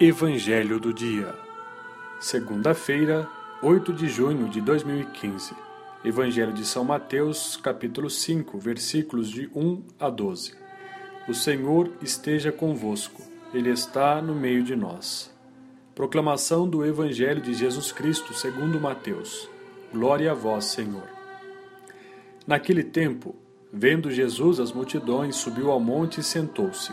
Evangelho do Dia. Segunda-feira, 8 de junho de 2015. Evangelho de São Mateus, capítulo 5, versículos de 1 a 12. O Senhor esteja convosco. Ele está no meio de nós. Proclamação do Evangelho de Jesus Cristo, segundo Mateus. Glória a vós, Senhor. Naquele tempo, vendo Jesus as multidões, subiu ao monte e sentou-se.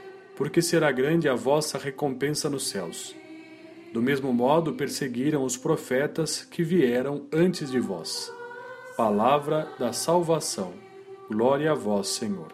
porque será grande a vossa recompensa nos céus. Do mesmo modo perseguiram os profetas que vieram antes de vós. Palavra da salvação. Glória a vós, Senhor.